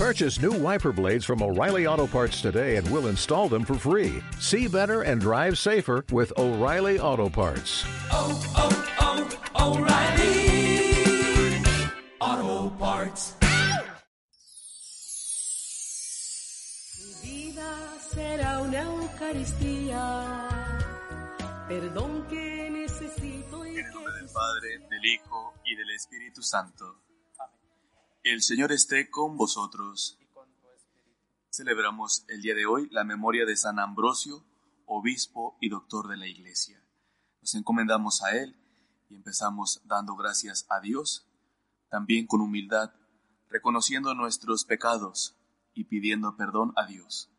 Purchase new wiper blades from O'Reilly Auto Parts today and we'll install them for free. See better and drive safer with O'Reilly Auto Parts. oh, oh, oh, O'Reilly Auto Parts. Mi vida será una Eucaristía. Perdón que necesito y En el nombre que del Padre, del Hijo y del Espíritu Santo. El Señor esté con vosotros. Celebramos el día de hoy la memoria de San Ambrosio, obispo y doctor de la Iglesia. Nos encomendamos a Él y empezamos dando gracias a Dios, también con humildad, reconociendo nuestros pecados y pidiendo perdón a Dios.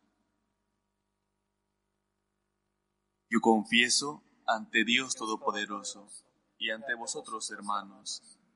Yo confieso ante Dios Todopoderoso y ante vosotros, hermanos,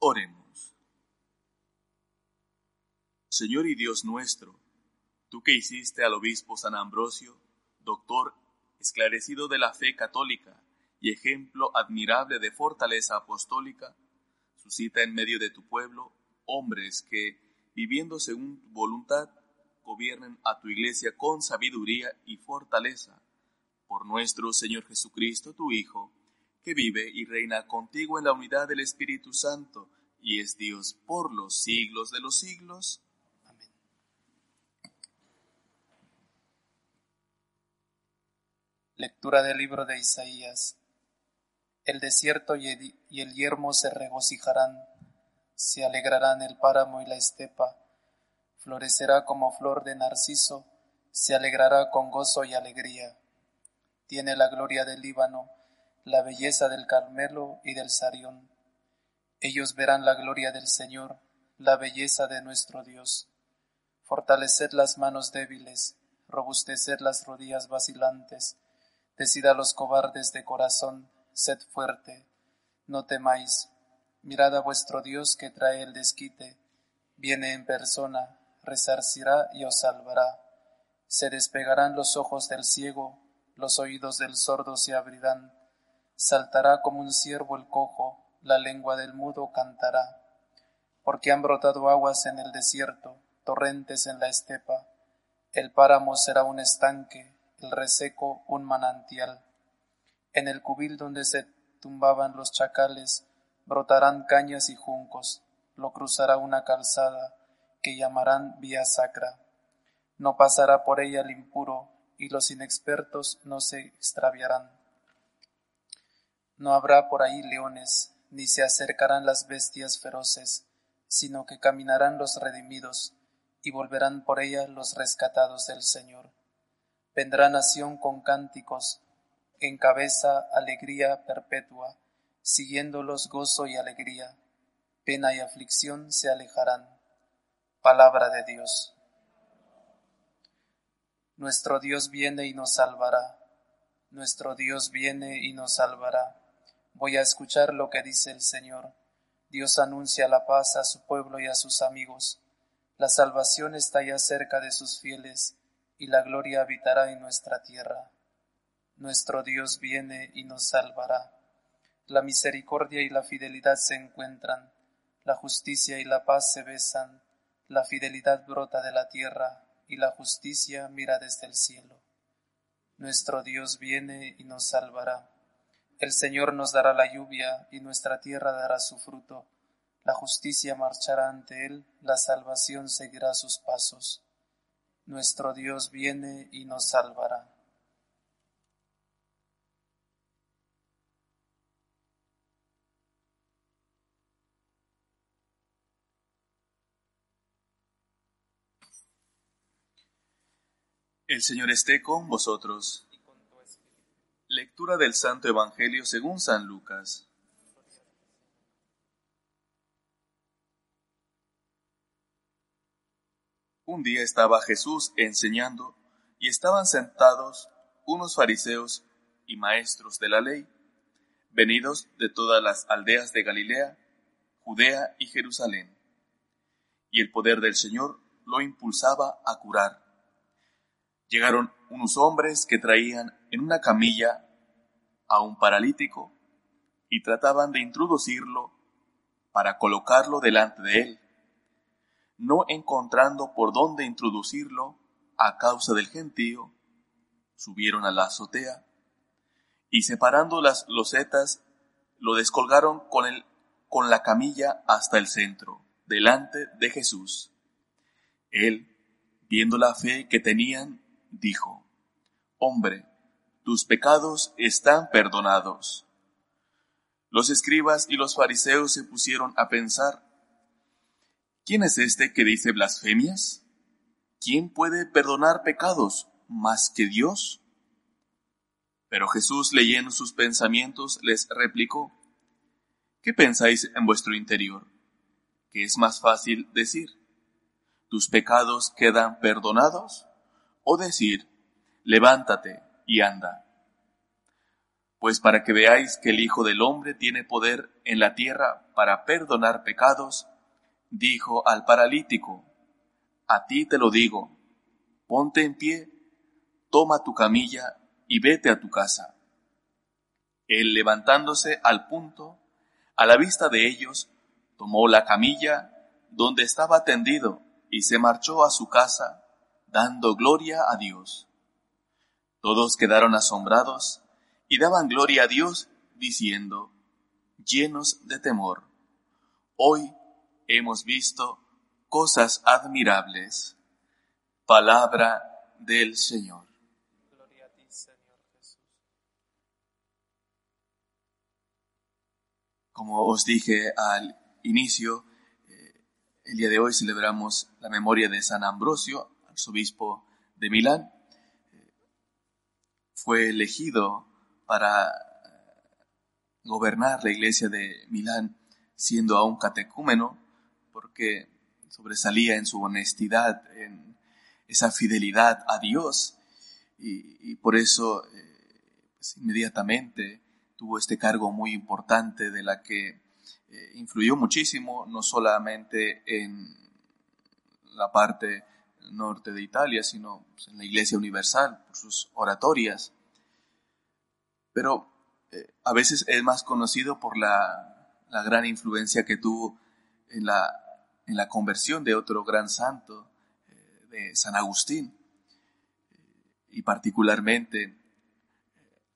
Oremos. Señor y Dios nuestro, tú que hiciste al obispo San Ambrosio, doctor esclarecido de la fe católica y ejemplo admirable de fortaleza apostólica, suscita en medio de tu pueblo hombres que, viviendo según tu voluntad, gobiernen a tu iglesia con sabiduría y fortaleza. Por nuestro Señor Jesucristo, tu Hijo, que vive y reina contigo en la unidad del Espíritu Santo, y es Dios por los siglos de los siglos. Amén. Lectura del libro de Isaías. El desierto y el, y el yermo se regocijarán, se alegrarán el páramo y la estepa, florecerá como flor de narciso, se alegrará con gozo y alegría. Tiene la gloria del Líbano, la belleza del Carmelo y del Sarión. Ellos verán la gloria del Señor, la belleza de nuestro Dios. Fortaleced las manos débiles, robusteced las rodillas vacilantes, decid a los cobardes de corazón, sed fuerte, no temáis, mirad a vuestro Dios que trae el desquite, viene en persona, resarcirá y os salvará. Se despegarán los ojos del ciego, los oídos del sordo se abrirán, saltará como un ciervo el cojo, la lengua del mudo cantará. Porque han brotado aguas en el desierto, torrentes en la estepa. El páramo será un estanque, el reseco un manantial. En el cubil donde se tumbaban los chacales, brotarán cañas y juncos, lo cruzará una calzada, que llamarán vía sacra. No pasará por ella el impuro, y los inexpertos no se extraviarán. No habrá por ahí leones, ni se acercarán las bestias feroces, sino que caminarán los redimidos, y volverán por ella los rescatados del Señor. Vendrá nación con cánticos, en cabeza alegría perpetua, siguiéndolos gozo y alegría, pena y aflicción se alejarán. Palabra de Dios. Nuestro Dios viene y nos salvará. Nuestro Dios viene y nos salvará. Voy a escuchar lo que dice el Señor. Dios anuncia la paz a su pueblo y a sus amigos. La salvación está ya cerca de sus fieles y la gloria habitará en nuestra tierra. Nuestro Dios viene y nos salvará. La misericordia y la fidelidad se encuentran, la justicia y la paz se besan, la fidelidad brota de la tierra y la justicia mira desde el cielo. Nuestro Dios viene y nos salvará. El Señor nos dará la lluvia y nuestra tierra dará su fruto. La justicia marchará ante Él, la salvación seguirá sus pasos. Nuestro Dios viene y nos salvará. El Señor esté con vosotros. Lectura del Santo Evangelio según San Lucas. Un día estaba Jesús enseñando y estaban sentados unos fariseos y maestros de la ley, venidos de todas las aldeas de Galilea, Judea y Jerusalén. Y el poder del Señor lo impulsaba a curar. Llegaron unos hombres que traían en una camilla a un paralítico y trataban de introducirlo para colocarlo delante de él. No encontrando por dónde introducirlo a causa del gentío, subieron a la azotea y separando las losetas, lo descolgaron con, el, con la camilla hasta el centro, delante de Jesús. Él, viendo la fe que tenían, dijo, Hombre, tus pecados están perdonados. Los escribas y los fariseos se pusieron a pensar, ¿quién es este que dice blasfemias? ¿Quién puede perdonar pecados más que Dios? Pero Jesús, leyendo sus pensamientos, les replicó, ¿qué pensáis en vuestro interior? ¿Qué es más fácil decir, ¿tus pecados quedan perdonados? O decir, levántate y anda. Pues para que veáis que el Hijo del Hombre tiene poder en la tierra para perdonar pecados, dijo al paralítico, a ti te lo digo, ponte en pie, toma tu camilla y vete a tu casa. Él levantándose al punto, a la vista de ellos, tomó la camilla donde estaba tendido y se marchó a su casa, dando gloria a Dios. Todos quedaron asombrados y daban gloria a Dios, diciendo, llenos de temor, hoy hemos visto cosas admirables. Palabra del Señor. Gloria a ti, Señor Jesús. Como os dije al inicio, eh, el día de hoy celebramos la memoria de San Ambrosio, arzobispo de Milán fue elegido para gobernar la iglesia de Milán siendo aún catecúmeno, porque sobresalía en su honestidad, en esa fidelidad a Dios, y, por eso eh, pues, inmediatamente tuvo este cargo muy importante de la que eh, influyó muchísimo, no solamente en la parte norte de Italia, sino pues, en la Iglesia Universal, por sus oratorias. Pero eh, a veces es más conocido por la, gran influencia que tuvo en la, en la conversión de otro gran santo, eh, de San Agustín, y particularmente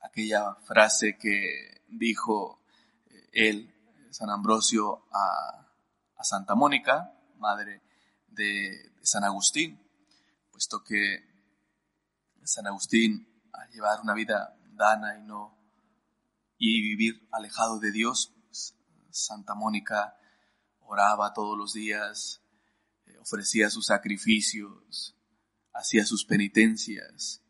aquella frase que dijo eh, él, San Ambrosio, a, Santa Mónica, madre de San Agustín, puesto que San Agustín, al llevar una vida dana y no y vivir alejado de Dios, pues, Santa Mónica oraba todos los días, eh, ofrecía sus sacrificios, hacía sus penitencias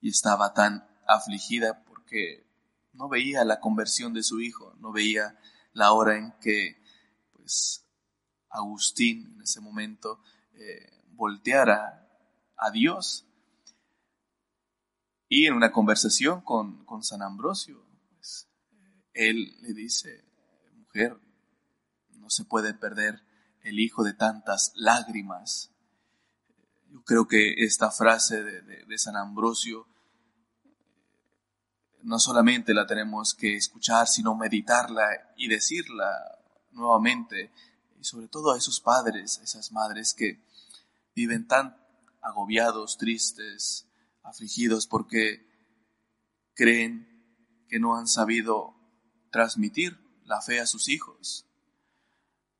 y estaba tan afligida porque no veía la conversión de su hijo, no veía la hora en que pues Agustín en ese momento eh, volteara a Dios. Y en una conversación con, con San Ambrosio, pues, él le dice, mujer, no se puede perder el hijo de tantas lágrimas. Yo creo que esta frase de, de San Ambrosio no solamente la tenemos que escuchar, sino meditarla y decirla nuevamente, y sobre todo a esos padres, a esas madres que viven tan agobiados, tristes, afligidos porque creen que no han sabido transmitir la fe a sus hijos.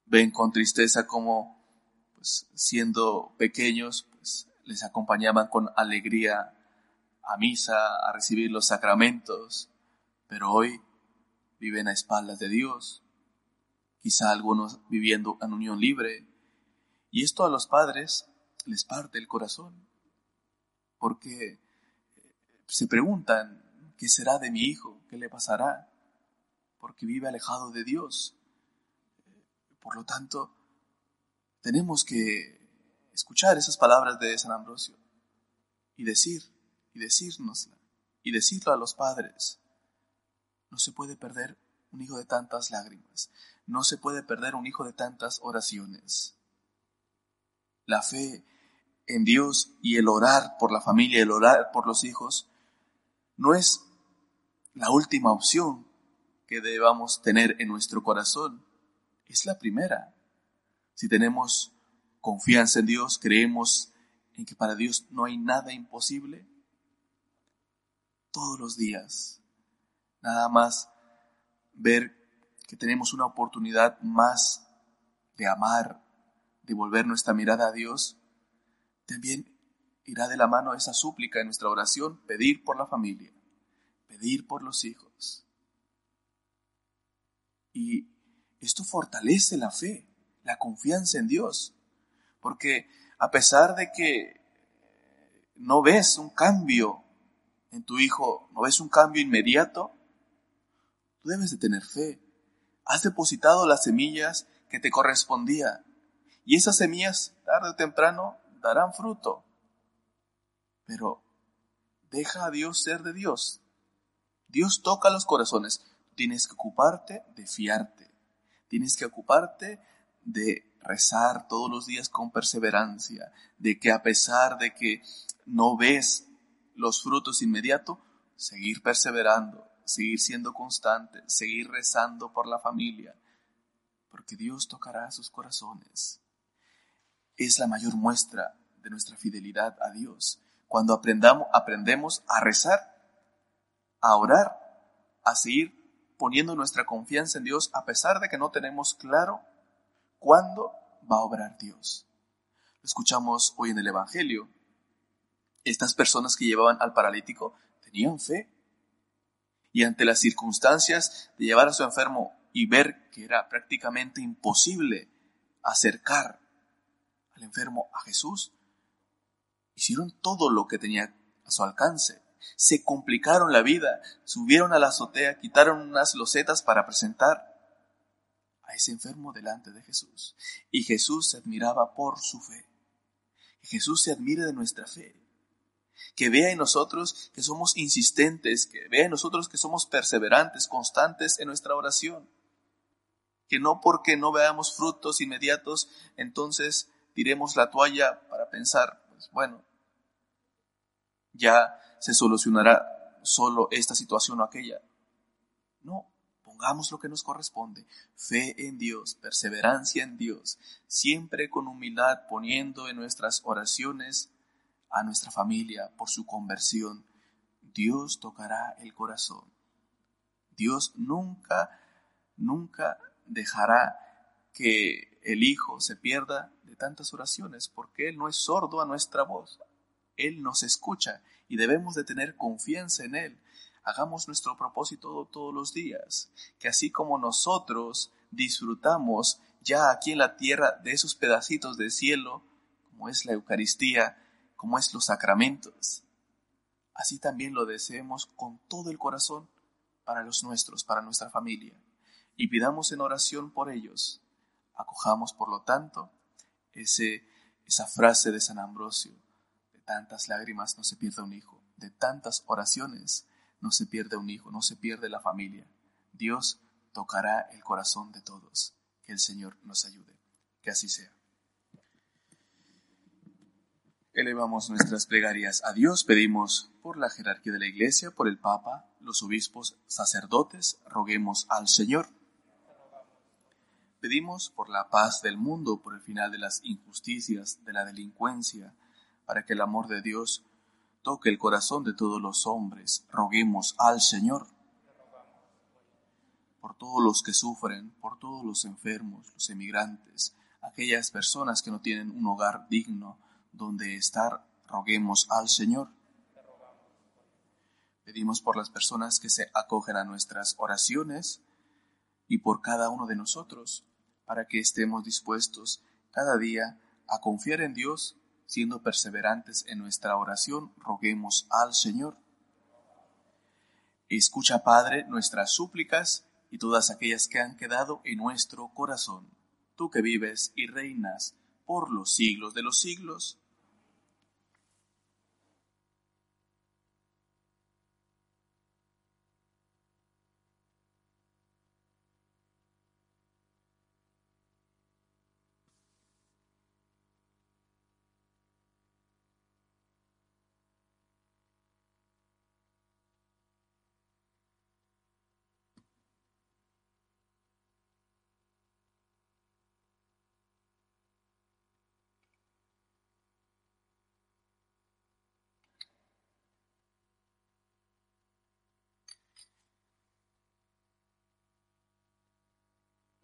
Ven con tristeza como, pues, siendo pequeños, pues, les acompañaban con alegría a misa, a recibir los sacramentos, pero hoy viven a espaldas de Dios, quizá algunos viviendo en unión libre, y esto a los padres les parte el corazón, porque se preguntan, ¿qué será de mi hijo? ¿Qué le pasará? Porque vive alejado de Dios. Por lo tanto, tenemos que escuchar esas palabras de San Ambrosio y decir, y decírnosla, y decirlo a los padres. No se puede perder un hijo de tantas lágrimas, no se puede perder un hijo de tantas oraciones. La fe en Dios y el orar por la familia, el orar por los hijos, no es la última opción que debamos tener en nuestro corazón, es la primera. Si tenemos confianza en Dios, creemos en que para Dios no hay nada imposible, todos los días, nada más ver que tenemos una oportunidad más de amar, de volver nuestra mirada a Dios, también irá de la mano esa súplica en nuestra oración, pedir por la familia, pedir por los hijos. Y esto fortalece la fe, la confianza en Dios, porque a pesar de que no ves un cambio en tu hijo, no ves un cambio inmediato, tú debes de tener fe. Has depositado las semillas que te correspondía y esas semillas tarde o temprano darán fruto. Pero deja a Dios ser de Dios. Dios toca los corazones. Tienes que ocuparte de fiarte. Tienes que ocuparte de rezar todos los días con perseverancia, de que a pesar de que no ves los frutos inmediatos, seguir perseverando, seguir siendo constante, seguir rezando por la familia, porque Dios tocará sus corazones. Es la mayor muestra de nuestra fidelidad a Dios. Cuando aprendamos, aprendemos a rezar, a orar, a seguir poniendo nuestra confianza en Dios a pesar de que no tenemos claro cuándo va a obrar Dios. Lo escuchamos hoy en el Evangelio. Estas personas que llevaban al paralítico tenían fe. Y ante las circunstancias de llevar a su enfermo y ver que era prácticamente imposible acercar al enfermo a Jesús, hicieron todo lo que tenía a su alcance. Se complicaron la vida, subieron a la azotea, quitaron unas losetas para presentar a ese enfermo delante de Jesús. Y Jesús se admiraba por su fe. Jesús se admire de nuestra fe. Que vea en nosotros que somos insistentes, que vea en nosotros que somos perseverantes, constantes en nuestra oración. Que no porque no veamos frutos inmediatos, entonces tiremos la toalla para pensar, pues bueno, ya se solucionará solo esta situación o aquella. No, pongamos lo que nos corresponde, fe en Dios, perseverancia en Dios, siempre con humildad poniendo en nuestras oraciones a nuestra familia por su conversión. Dios tocará el corazón. Dios nunca, nunca dejará que el Hijo se pierda de tantas oraciones, porque Él no es sordo a nuestra voz. Él nos escucha y debemos de tener confianza en Él. Hagamos nuestro propósito todos los días, que así como nosotros disfrutamos ya aquí en la tierra de esos pedacitos de cielo, como es la Eucaristía, como es los sacramentos, así también lo deseemos con todo el corazón para los nuestros, para nuestra familia, y pidamos en oración por ellos. Acojamos, por lo tanto, ese, esa frase de San Ambrosio, tantas lágrimas no se pierde un hijo, de tantas oraciones no se pierde un hijo, no se pierde la familia. Dios tocará el corazón de todos. Que el Señor nos ayude. Que así sea. Elevamos nuestras plegarias a Dios, pedimos por la jerarquía de la Iglesia, por el Papa, los obispos, sacerdotes, roguemos al Señor. Pedimos por la paz del mundo, por el final de las injusticias, de la delincuencia, para que el amor de Dios toque el corazón de todos los hombres. Roguemos al Señor por todos los que sufren, por todos los enfermos, los emigrantes, aquellas personas que no tienen un hogar digno donde estar, roguemos al Señor. Pedimos por las personas que se acogen a nuestras oraciones y por cada uno de nosotros, para que estemos dispuestos cada día a confiar en Dios siendo perseverantes en nuestra oración, roguemos al Señor. Escucha, Padre, nuestras súplicas y todas aquellas que han quedado en nuestro corazón. Tú que vives y reinas por los siglos de los siglos.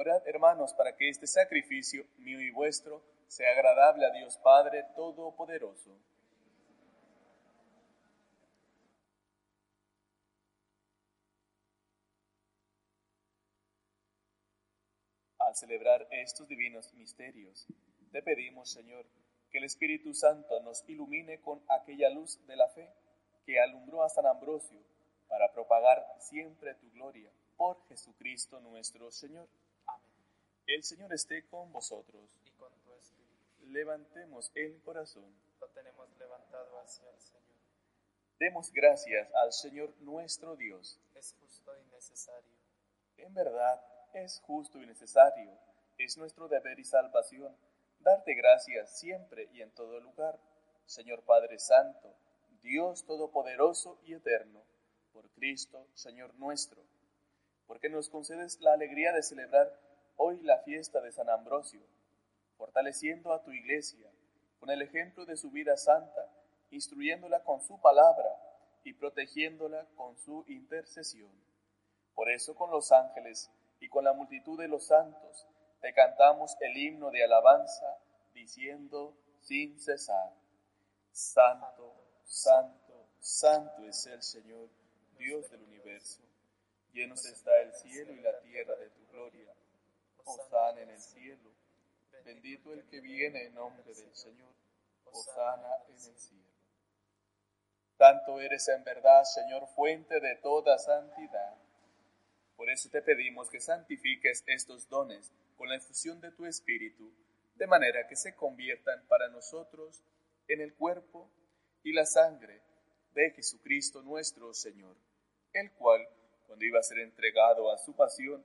Orad, hermanos, para que este sacrificio mío y vuestro sea agradable a Dios Padre Todopoderoso. Al celebrar estos divinos misterios, te pedimos, Señor, que el Espíritu Santo nos ilumine con aquella luz de la fe que alumbró a San Ambrosio para propagar siempre tu gloria por Jesucristo nuestro Señor. El Señor esté con vosotros. Y con tu espíritu. Levantemos el corazón. Lo tenemos levantado hacia el Señor. Demos gracias al Señor nuestro Dios. Es justo y necesario. En verdad, es justo y necesario. Es nuestro deber y salvación darte gracias siempre y en todo lugar. Señor Padre Santo, Dios Todopoderoso y Eterno, por Cristo, Señor nuestro, porque nos concedes la alegría de celebrar hoy la fiesta de San Ambrosio, fortaleciendo a tu iglesia con el ejemplo de su vida santa, instruyéndola con su palabra y protegiéndola con su intercesión. Por eso con los ángeles y con la multitud de los santos te cantamos el himno de alabanza, diciendo sin cesar, Santo, Santo, Santo es el Señor, Dios del universo. Llenos está el cielo y la tierra de tu gloria. Osana en el cielo. Bendito el que viene en nombre del Señor. Osana en el cielo. Tanto eres en verdad, Señor, fuente de toda santidad. Por eso te pedimos que santifiques estos dones con la infusión de tu Espíritu, de manera que se conviertan para nosotros en el cuerpo y la sangre de Jesucristo nuestro Señor, el cual, cuando iba a ser entregado a su pasión,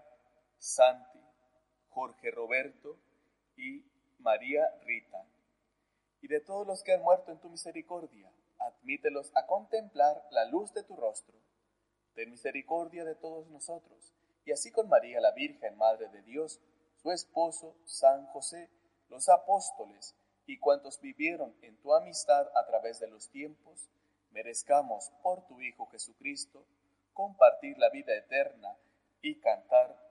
Santi, Jorge Roberto y María Rita, y de todos los que han muerto en tu misericordia, admítelos a contemplar la luz de tu rostro. Ten misericordia de todos nosotros, y así con María la Virgen, Madre de Dios, su esposo, San José, los apóstoles y cuantos vivieron en tu amistad a través de los tiempos, merezcamos por tu Hijo Jesucristo compartir la vida eterna y cantar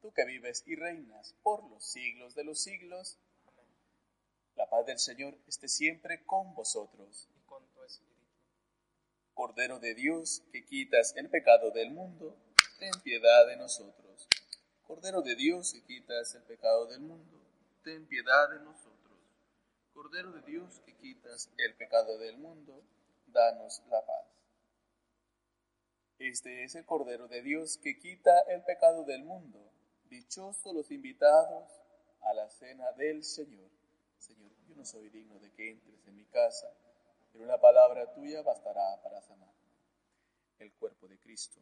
tú que vives y reinas por los siglos de los siglos. La paz del Señor esté siempre con vosotros. Y con tu espíritu. Cordero de Dios, que quitas el pecado del mundo, ten piedad de nosotros. Cordero de Dios, que quitas el pecado del mundo, ten piedad de nosotros. Cordero de Dios, que quitas el pecado del mundo, danos la paz. Este es el Cordero de Dios que quita el pecado del mundo. Dichosos los invitados a la cena del Señor. Señor, yo no soy digno de que entres en mi casa pero una palabra tuya bastará para sanar. El cuerpo de Cristo.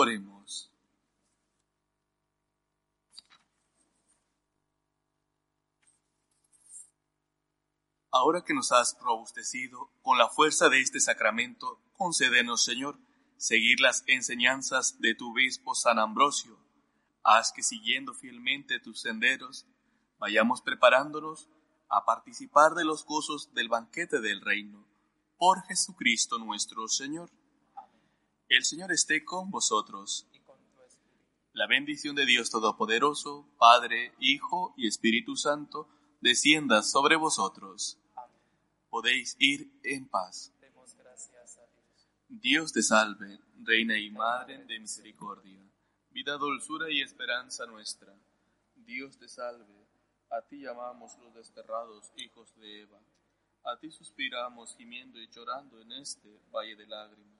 Oremos. Ahora que nos has robustecido con la fuerza de este sacramento, concédenos, Señor, seguir las enseñanzas de tu obispo San Ambrosio. Haz que siguiendo fielmente tus senderos, vayamos preparándonos a participar de los gozos del banquete del reino. Por Jesucristo nuestro Señor. El Señor esté con vosotros. La bendición de Dios Todopoderoso, Padre, Hijo y Espíritu Santo, descienda sobre vosotros. Podéis ir en paz. Dios te salve, Reina y Madre de misericordia, vida, dulzura y esperanza nuestra. Dios te salve, a ti llamamos los desterrados hijos de Eva. A ti suspiramos gimiendo y llorando en este valle de lágrimas.